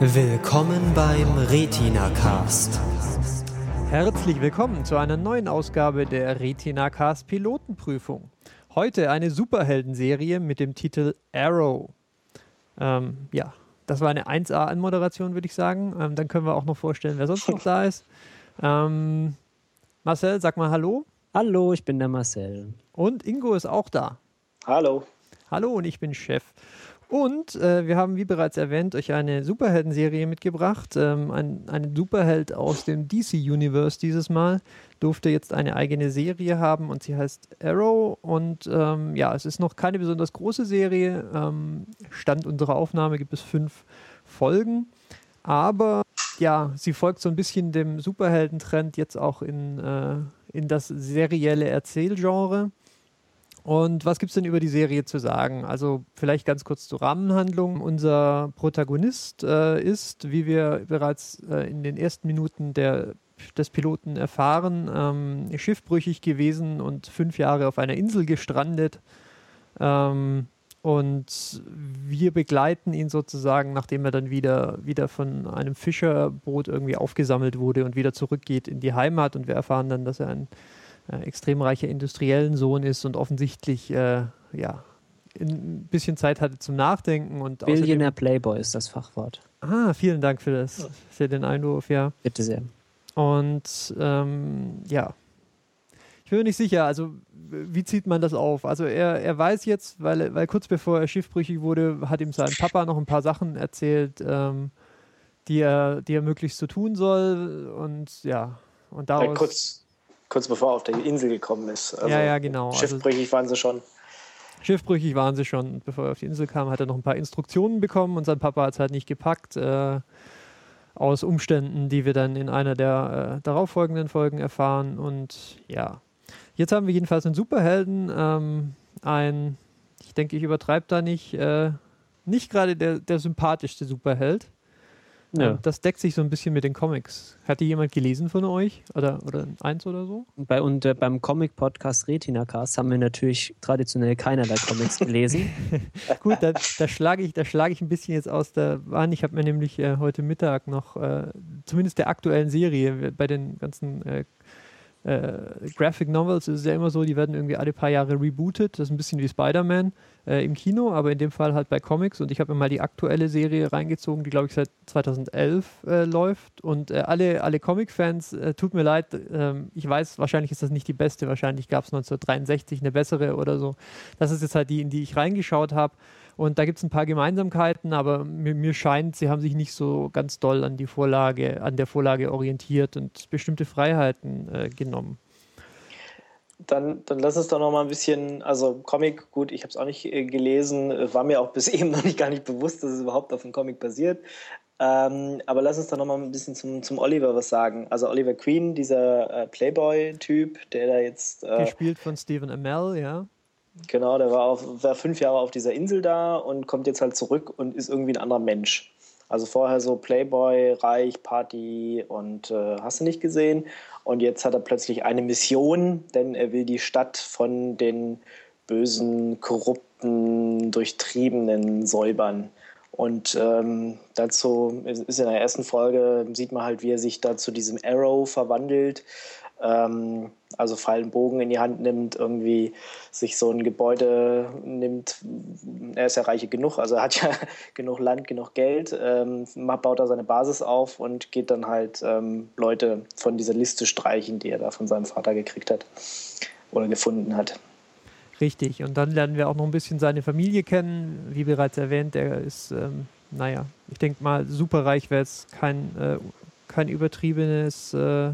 Willkommen beim Retina Cast. Herzlich willkommen zu einer neuen Ausgabe der Retina Cast Pilotenprüfung. Heute eine Superheldenserie mit dem Titel Arrow. Ähm, ja, das war eine 1A-Anmoderation, würde ich sagen. Ähm, dann können wir auch noch vorstellen, wer sonst noch da ist. Ähm, Marcel, sag mal Hallo. Hallo, ich bin der Marcel. Und Ingo ist auch da. Hallo. Hallo und ich bin Chef. Und äh, wir haben, wie bereits erwähnt, euch eine Superhelden-Serie mitgebracht. Ähm, ein, ein Superheld aus dem DC-Universe dieses Mal durfte jetzt eine eigene Serie haben und sie heißt Arrow. Und ähm, ja, es ist noch keine besonders große Serie. Ähm, Stand unserer Aufnahme gibt es fünf Folgen. Aber ja, sie folgt so ein bisschen dem Superheldentrend jetzt auch in, äh, in das serielle Erzählgenre. Und was gibt es denn über die Serie zu sagen? Also vielleicht ganz kurz zur Rahmenhandlung. Unser Protagonist äh, ist, wie wir bereits äh, in den ersten Minuten der, des Piloten erfahren, ähm, schiffbrüchig gewesen und fünf Jahre auf einer Insel gestrandet. Ähm, und wir begleiten ihn sozusagen, nachdem er dann wieder, wieder von einem Fischerboot irgendwie aufgesammelt wurde und wieder zurückgeht in die Heimat. Und wir erfahren dann, dass er ein äh, extrem reicher industriellen Sohn ist und offensichtlich äh, ja, ein bisschen Zeit hatte zum Nachdenken. Und Billionaire Playboy ist das Fachwort. Ah, vielen Dank für das, für den Einwurf, ja. Bitte sehr. Und ähm, ja, ich bin mir nicht sicher, also wie zieht man das auf? Also er, er weiß jetzt, weil, weil kurz bevor er schiffbrüchig wurde, hat ihm sein Papa noch ein paar Sachen erzählt, ähm, die, er, die er möglichst so tun soll. Und ja, und daraus... Ja, kurz, kurz bevor er auf die Insel gekommen ist. Also ja, ja, genau. Also schiffbrüchig waren sie schon. Schiffbrüchig waren sie schon. Bevor er auf die Insel kam, hat er noch ein paar Instruktionen bekommen und sein Papa hat es halt nicht gepackt. Äh, aus Umständen, die wir dann in einer der äh, darauffolgenden Folgen erfahren. Und ja, jetzt haben wir jedenfalls einen Superhelden. Ähm, ein, ich denke, ich übertreibe da nicht, äh, nicht gerade der, der sympathischste Superheld. Ja. Das deckt sich so ein bisschen mit den Comics. Hat die jemand gelesen von euch? Oder, oder eins oder so? Bei, und äh, beim Comic-Podcast Retina Cast haben wir natürlich traditionell keinerlei Comics gelesen. Gut, da, da schlage ich, schlag ich ein bisschen jetzt aus der Bahn. Ich habe mir nämlich äh, heute Mittag noch, äh, zumindest der aktuellen Serie, bei den ganzen äh, äh, Graphic Novels ist es ja immer so, die werden irgendwie alle paar Jahre rebootet. Das ist ein bisschen wie Spider-Man äh, im Kino, aber in dem Fall halt bei Comics. Und ich habe mir mal die aktuelle Serie reingezogen, die glaube ich seit 2011 äh, läuft. Und äh, alle, alle Comic-Fans, äh, tut mir leid, ähm, ich weiß, wahrscheinlich ist das nicht die beste. Wahrscheinlich gab es 1963 eine bessere oder so. Das ist jetzt halt die, in die ich reingeschaut habe. Und da gibt es ein paar Gemeinsamkeiten, aber mir, mir, scheint, sie haben sich nicht so ganz doll an die Vorlage, an der Vorlage orientiert und bestimmte Freiheiten äh, genommen. Dann, dann lass uns doch noch mal ein bisschen, also Comic, gut, ich habe es auch nicht äh, gelesen, äh, war mir auch bis eben noch nicht gar nicht bewusst, dass es überhaupt auf einem Comic basiert. Ähm, aber lass uns doch noch mal ein bisschen zum, zum Oliver was sagen. Also Oliver Queen, dieser äh, Playboy-Typ, der da jetzt... Äh, Gespielt von Stephen Amell, ja. Genau, der war, auf, war fünf Jahre auf dieser Insel da und kommt jetzt halt zurück und ist irgendwie ein anderer Mensch. Also vorher so Playboy, reich, Party und äh, hast du nicht gesehen. Und jetzt hat er plötzlich eine Mission, denn er will die Stadt von den bösen, korrupten, durchtriebenen säubern. Und ähm, dazu ist in der ersten Folge, sieht man halt, wie er sich da zu diesem Arrow verwandelt ähm, also Pfeil Bogen in die Hand nimmt, irgendwie sich so ein Gebäude nimmt. Er ist ja reich genug, also er hat ja genug Land, genug Geld, ähm, baut da seine Basis auf und geht dann halt ähm, Leute von dieser Liste streichen, die er da von seinem Vater gekriegt hat oder gefunden hat. Richtig, und dann lernen wir auch noch ein bisschen seine Familie kennen. Wie bereits erwähnt, er ist, ähm, naja, ich denke mal, superreich wäre es kein, äh, kein übertriebenes äh,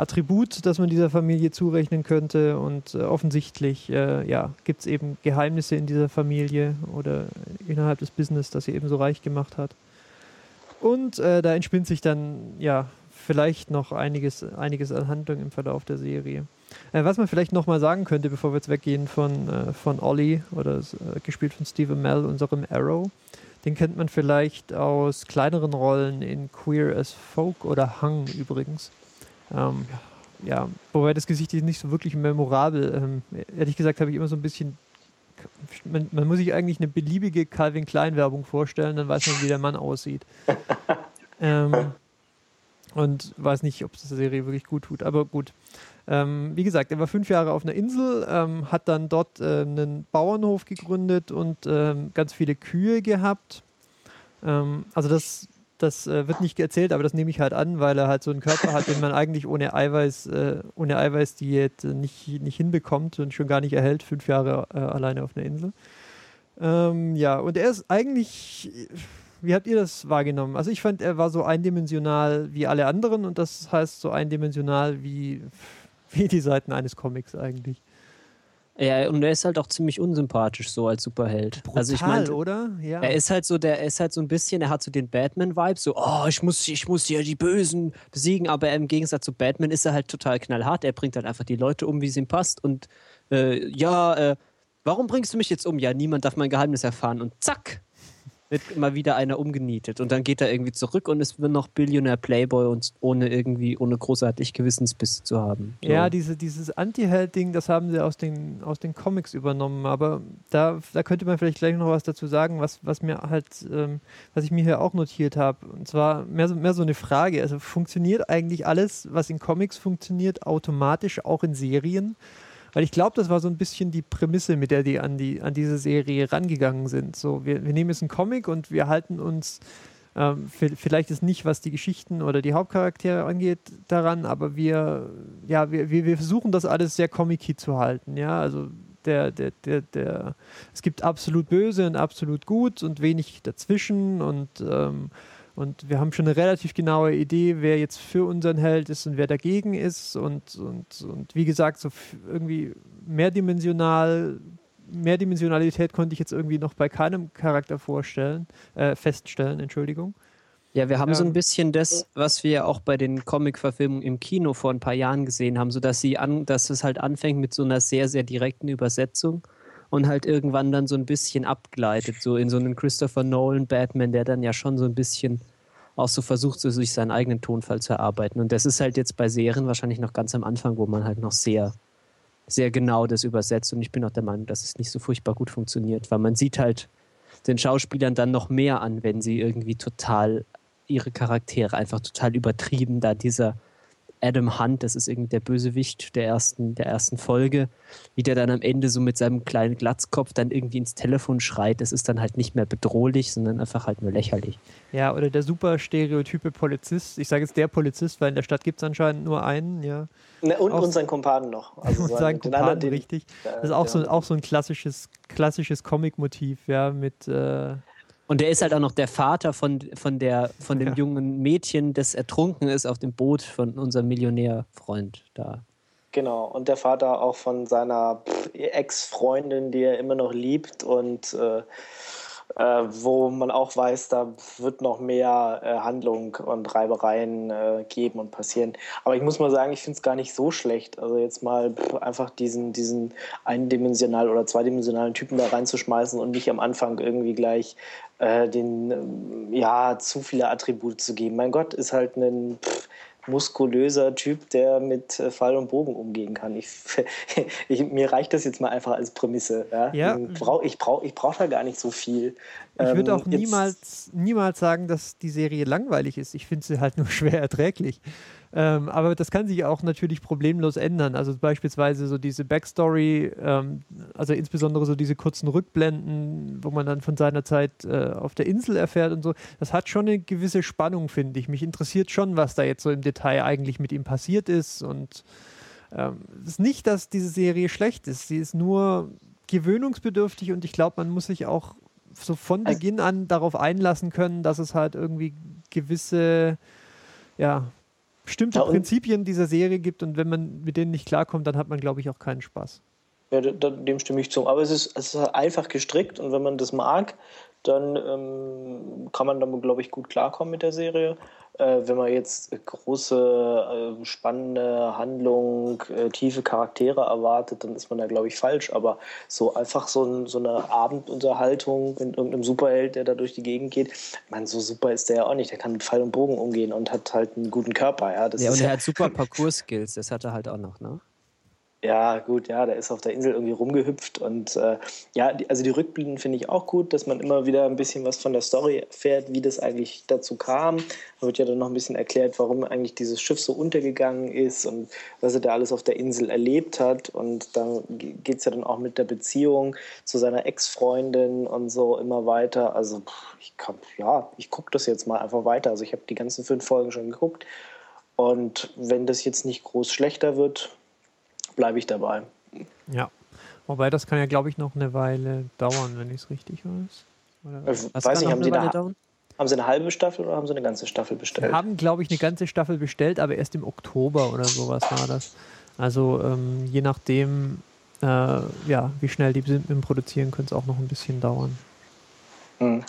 Attribut, das man dieser Familie zurechnen könnte. Und äh, offensichtlich äh, ja, gibt es eben Geheimnisse in dieser Familie oder innerhalb des Business, das sie eben so reich gemacht hat. Und äh, da entspinnt sich dann ja vielleicht noch einiges, einiges an Handlung im Verlauf der Serie. Äh, was man vielleicht nochmal sagen könnte, bevor wir jetzt weggehen von, äh, von Ollie oder äh, gespielt von Steve Mel, unserem Arrow, den kennt man vielleicht aus kleineren Rollen in Queer as Folk oder Hang übrigens. Ähm, ja, wobei das Gesicht ist nicht so wirklich memorabel. Ähm, ehrlich gesagt habe ich immer so ein bisschen man, man muss sich eigentlich eine beliebige Calvin Klein Werbung vorstellen, dann weiß man, wie der Mann aussieht. ähm, und weiß nicht, ob es der Serie wirklich gut tut, aber gut. Ähm, wie gesagt, er war fünf Jahre auf einer Insel, ähm, hat dann dort äh, einen Bauernhof gegründet und ähm, ganz viele Kühe gehabt. Ähm, also das, das äh, wird nicht erzählt, aber das nehme ich halt an, weil er halt so einen Körper hat, den man eigentlich ohne Eiweiß, äh, ohne Eiweißdiät nicht, nicht hinbekommt und schon gar nicht erhält, fünf Jahre äh, alleine auf einer Insel. Ähm, ja, und er ist eigentlich wie habt ihr das wahrgenommen? Also ich fand, er war so eindimensional wie alle anderen und das heißt so eindimensional wie, wie die Seiten eines Comics eigentlich. Ja, und er ist halt auch ziemlich unsympathisch so als Superheld. Brutal, also ich meine, oder? Ja. Er ist halt so, der ist halt so ein bisschen, er hat so den Batman-Vibe, so, oh, ich muss, ich muss hier die Bösen besiegen, aber im Gegensatz zu Batman ist er halt total knallhart. Er bringt halt einfach die Leute um, wie es ihm passt. Und äh, ja, äh, warum bringst du mich jetzt um? Ja, niemand darf mein Geheimnis erfahren. Und zack, wird mal wieder einer umgenietet. Und dann geht er irgendwie zurück und ist noch Billionär Playboy und ohne irgendwie, ohne großartig Gewissensbiss zu haben. So. Ja, diese, dieses Anti-Held-Ding, das haben sie aus den, aus den Comics übernommen. Aber da, da könnte man vielleicht gleich noch was dazu sagen, was, was mir halt, ähm, was ich mir hier auch notiert habe. Und zwar mehr so, mehr so eine Frage. Also funktioniert eigentlich alles, was in Comics funktioniert, automatisch auch in Serien? Weil ich glaube, das war so ein bisschen die Prämisse, mit der die an, die, an diese Serie rangegangen sind. So, wir, wir nehmen jetzt einen Comic und wir halten uns ähm, vielleicht ist nicht, was die Geschichten oder die Hauptcharaktere angeht, daran, aber wir, ja, wir, wir, versuchen das alles sehr comic zu halten, ja, also der, der, der, der, es gibt absolut böse und absolut gut und wenig dazwischen und ähm, und wir haben schon eine relativ genaue Idee, wer jetzt für unseren Held ist und wer dagegen ist. Und, und, und wie gesagt, so irgendwie mehrdimensional, Mehrdimensionalität konnte ich jetzt irgendwie noch bei keinem Charakter vorstellen, äh, feststellen, Entschuldigung. Ja, wir haben ähm, so ein bisschen das, was wir auch bei den Comic-Verfilmungen im Kino vor ein paar Jahren gesehen haben, so dass sie an, dass es halt anfängt mit so einer sehr, sehr direkten Übersetzung und halt irgendwann dann so ein bisschen abgleitet, so in so einen Christopher Nolan Batman, der dann ja schon so ein bisschen auch so versucht, so sich seinen eigenen Tonfall zu erarbeiten. Und das ist halt jetzt bei Serien wahrscheinlich noch ganz am Anfang, wo man halt noch sehr, sehr genau das übersetzt. Und ich bin auch der Meinung, dass es nicht so furchtbar gut funktioniert, weil man sieht halt den Schauspielern dann noch mehr an, wenn sie irgendwie total ihre Charaktere einfach total übertrieben da dieser Adam Hunt, das ist irgendwie der Bösewicht der ersten, der ersten Folge, wie der dann am Ende so mit seinem kleinen Glatzkopf dann irgendwie ins Telefon schreit, das ist dann halt nicht mehr bedrohlich, sondern einfach halt nur lächerlich. Ja, oder der super stereotype Polizist, ich sage jetzt der Polizist, weil in der Stadt gibt es anscheinend nur einen, ja. Ne, und, auch, und seinen Kumpanen noch. Also und seinen Kumpanen, richtig. Das ist auch, so, auch so ein klassisches, klassisches Comic-Motiv, ja, mit äh, und der ist halt auch noch der Vater von, von, der, von dem ja. jungen Mädchen, das ertrunken ist auf dem Boot von unserem Millionärfreund da. Genau, und der Vater auch von seiner Ex-Freundin, die er immer noch liebt und äh, äh, wo man auch weiß, da wird noch mehr äh, Handlung und Reibereien äh, geben und passieren. Aber ich muss mal sagen, ich finde es gar nicht so schlecht. Also jetzt mal einfach diesen, diesen eindimensional oder zweidimensionalen Typen da reinzuschmeißen und nicht am Anfang irgendwie gleich äh, den, ja, zu viele Attribute zu geben. Mein Gott, ist halt ein pff, muskulöser Typ, der mit äh, Pfeil und Bogen umgehen kann. Ich, ich, mir reicht das jetzt mal einfach als Prämisse. Ja? ja. Ich brauche ich brauch, ich brauch da gar nicht so viel. Ich würde ähm, auch niemals, niemals sagen, dass die Serie langweilig ist. Ich finde sie halt nur schwer erträglich. Ähm, aber das kann sich auch natürlich problemlos ändern. Also beispielsweise so diese Backstory, ähm, also insbesondere so diese kurzen Rückblenden, wo man dann von seiner Zeit äh, auf der Insel erfährt und so. Das hat schon eine gewisse Spannung, finde ich. Mich interessiert schon, was da jetzt so im Detail eigentlich mit ihm passiert ist. Und ähm, es ist nicht, dass diese Serie schlecht ist. Sie ist nur gewöhnungsbedürftig und ich glaube, man muss sich auch so von Beginn an darauf einlassen können, dass es halt irgendwie gewisse ja, bestimmte ja, Prinzipien dieser Serie gibt und wenn man mit denen nicht klarkommt, dann hat man, glaube ich, auch keinen Spaß. Ja, dem stimme ich zu. Aber es ist, es ist einfach gestrickt und wenn man das mag, dann ähm, kann man damit, glaube ich, gut klarkommen mit der Serie. Äh, wenn man jetzt große, äh, spannende Handlung, äh, tiefe Charaktere erwartet, dann ist man da, glaube ich, falsch. Aber so einfach so, ein, so, eine Abendunterhaltung mit irgendeinem Superheld, der da durch die Gegend geht, meine, so super ist der ja auch nicht. Der kann mit Pfeil und Bogen umgehen und hat halt einen guten Körper. Ja, das ja und er hat super Parcours-Skills, das hat er halt auch noch, ne? Ja, gut, ja, der ist auf der Insel irgendwie rumgehüpft und äh, ja, die, also die Rückblenden finde ich auch gut, dass man immer wieder ein bisschen was von der Story erfährt, wie das eigentlich dazu kam. Da wird ja dann noch ein bisschen erklärt, warum eigentlich dieses Schiff so untergegangen ist und was er da alles auf der Insel erlebt hat. Und da geht es ja dann auch mit der Beziehung zu seiner Ex-Freundin und so immer weiter. Also ich kann, ja, ich gucke das jetzt mal einfach weiter. Also ich habe die ganzen fünf Folgen schon geguckt. Und wenn das jetzt nicht groß schlechter wird, bleibe ich dabei. Ja. Wobei das kann ja, glaube ich, noch eine Weile dauern, wenn ich es richtig weiß. Oder was weiß nicht, haben sie, eine, haben sie eine halbe Staffel oder haben sie eine ganze Staffel bestellt? Wir haben, glaube ich, eine ganze Staffel bestellt, aber erst im Oktober oder sowas war das. Also ähm, je nachdem, äh, ja, wie schnell die sind mit dem Produzieren, könnte es auch noch ein bisschen dauern. Hm.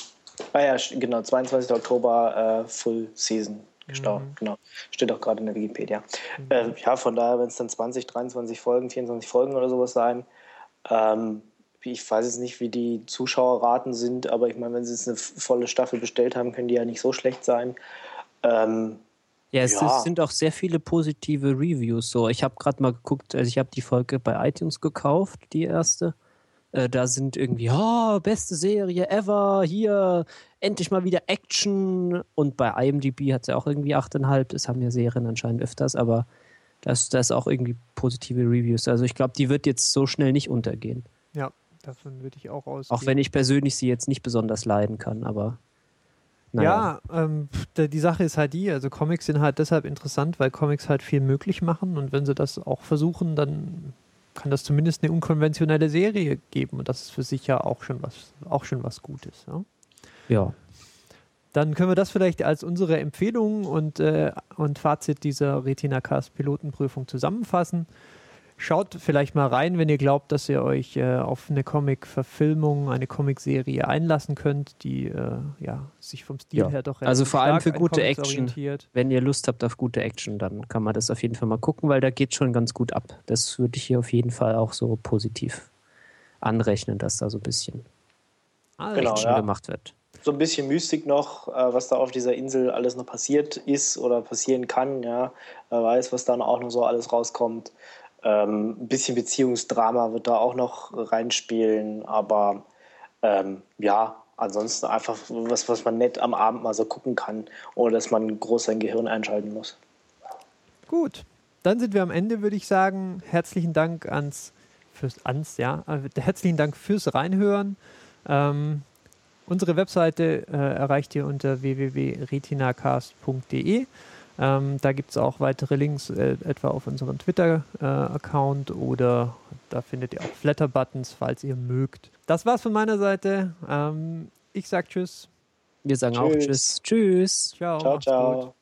Ah ja, genau, 22. Oktober äh, Full Season gestorben. Mhm. Genau. Steht auch gerade in der Wikipedia. Mhm. Äh, ja, von daher, wenn es dann 20, 23 Folgen, 24 Folgen oder sowas sein, ähm, ich weiß jetzt nicht, wie die Zuschauerraten sind, aber ich meine, wenn sie jetzt eine volle Staffel bestellt haben, können die ja nicht so schlecht sein. Ähm, ja, es ja. sind auch sehr viele positive Reviews. So, ich habe gerade mal geguckt, also ich habe die Folge bei iTunes gekauft, die erste. Äh, da sind irgendwie, oh, beste Serie ever, hier, endlich mal wieder Action. Und bei IMDb hat sie auch irgendwie 8,5. Das haben ja Serien anscheinend öfters, aber das, das ist auch irgendwie positive Reviews. Also ich glaube, die wird jetzt so schnell nicht untergehen. Ja, davon würde ich auch aus. Auch wenn ich persönlich sie jetzt nicht besonders leiden kann, aber. Naja. Ja, ähm, die Sache ist halt die, also Comics sind halt deshalb interessant, weil Comics halt viel möglich machen und wenn sie das auch versuchen, dann kann das zumindest eine unkonventionelle Serie geben und das ist für sich ja auch schon was, auch schon was Gutes. Ja. ja. Dann können wir das vielleicht als unsere Empfehlung und, äh, und Fazit dieser Retina Cast Pilotenprüfung zusammenfassen. Schaut vielleicht mal rein, wenn ihr glaubt, dass ihr euch äh, auf eine Comic-Verfilmung, eine Comic-Serie einlassen könnt, die äh, ja, sich vom Stil ja. her doch Also vor allem für gute Action. Orientiert. Wenn ihr Lust habt auf gute Action, dann kann man das auf jeden Fall mal gucken, weil da geht schon ganz gut ab. Das würde ich hier auf jeden Fall auch so positiv anrechnen, dass da so ein bisschen genau, Action ja. gemacht wird. So ein bisschen Mystik noch, äh, was da auf dieser Insel alles noch passiert ist oder passieren kann. Ja, wer weiß, was dann auch noch so alles rauskommt. Ähm, ein bisschen Beziehungsdrama wird da auch noch reinspielen, aber ähm, ja, ansonsten einfach was, was man nett am Abend mal so gucken kann, ohne dass man groß sein Gehirn einschalten muss. Gut, dann sind wir am Ende, würde ich sagen. Herzlichen Dank ans, fürs, ans, ja, äh, herzlichen Dank fürs Reinhören. Ähm, unsere Webseite äh, erreicht ihr unter www.retinacast.de. Ähm, da gibt es auch weitere Links, äh, etwa auf unserem Twitter-Account äh, oder da findet ihr auch Flatter-Buttons, falls ihr mögt. Das war's von meiner Seite. Ähm, ich sag Tschüss. Wir sagen tschüss. auch Tschüss. Tschüss. Ciao. Ciao, ciao.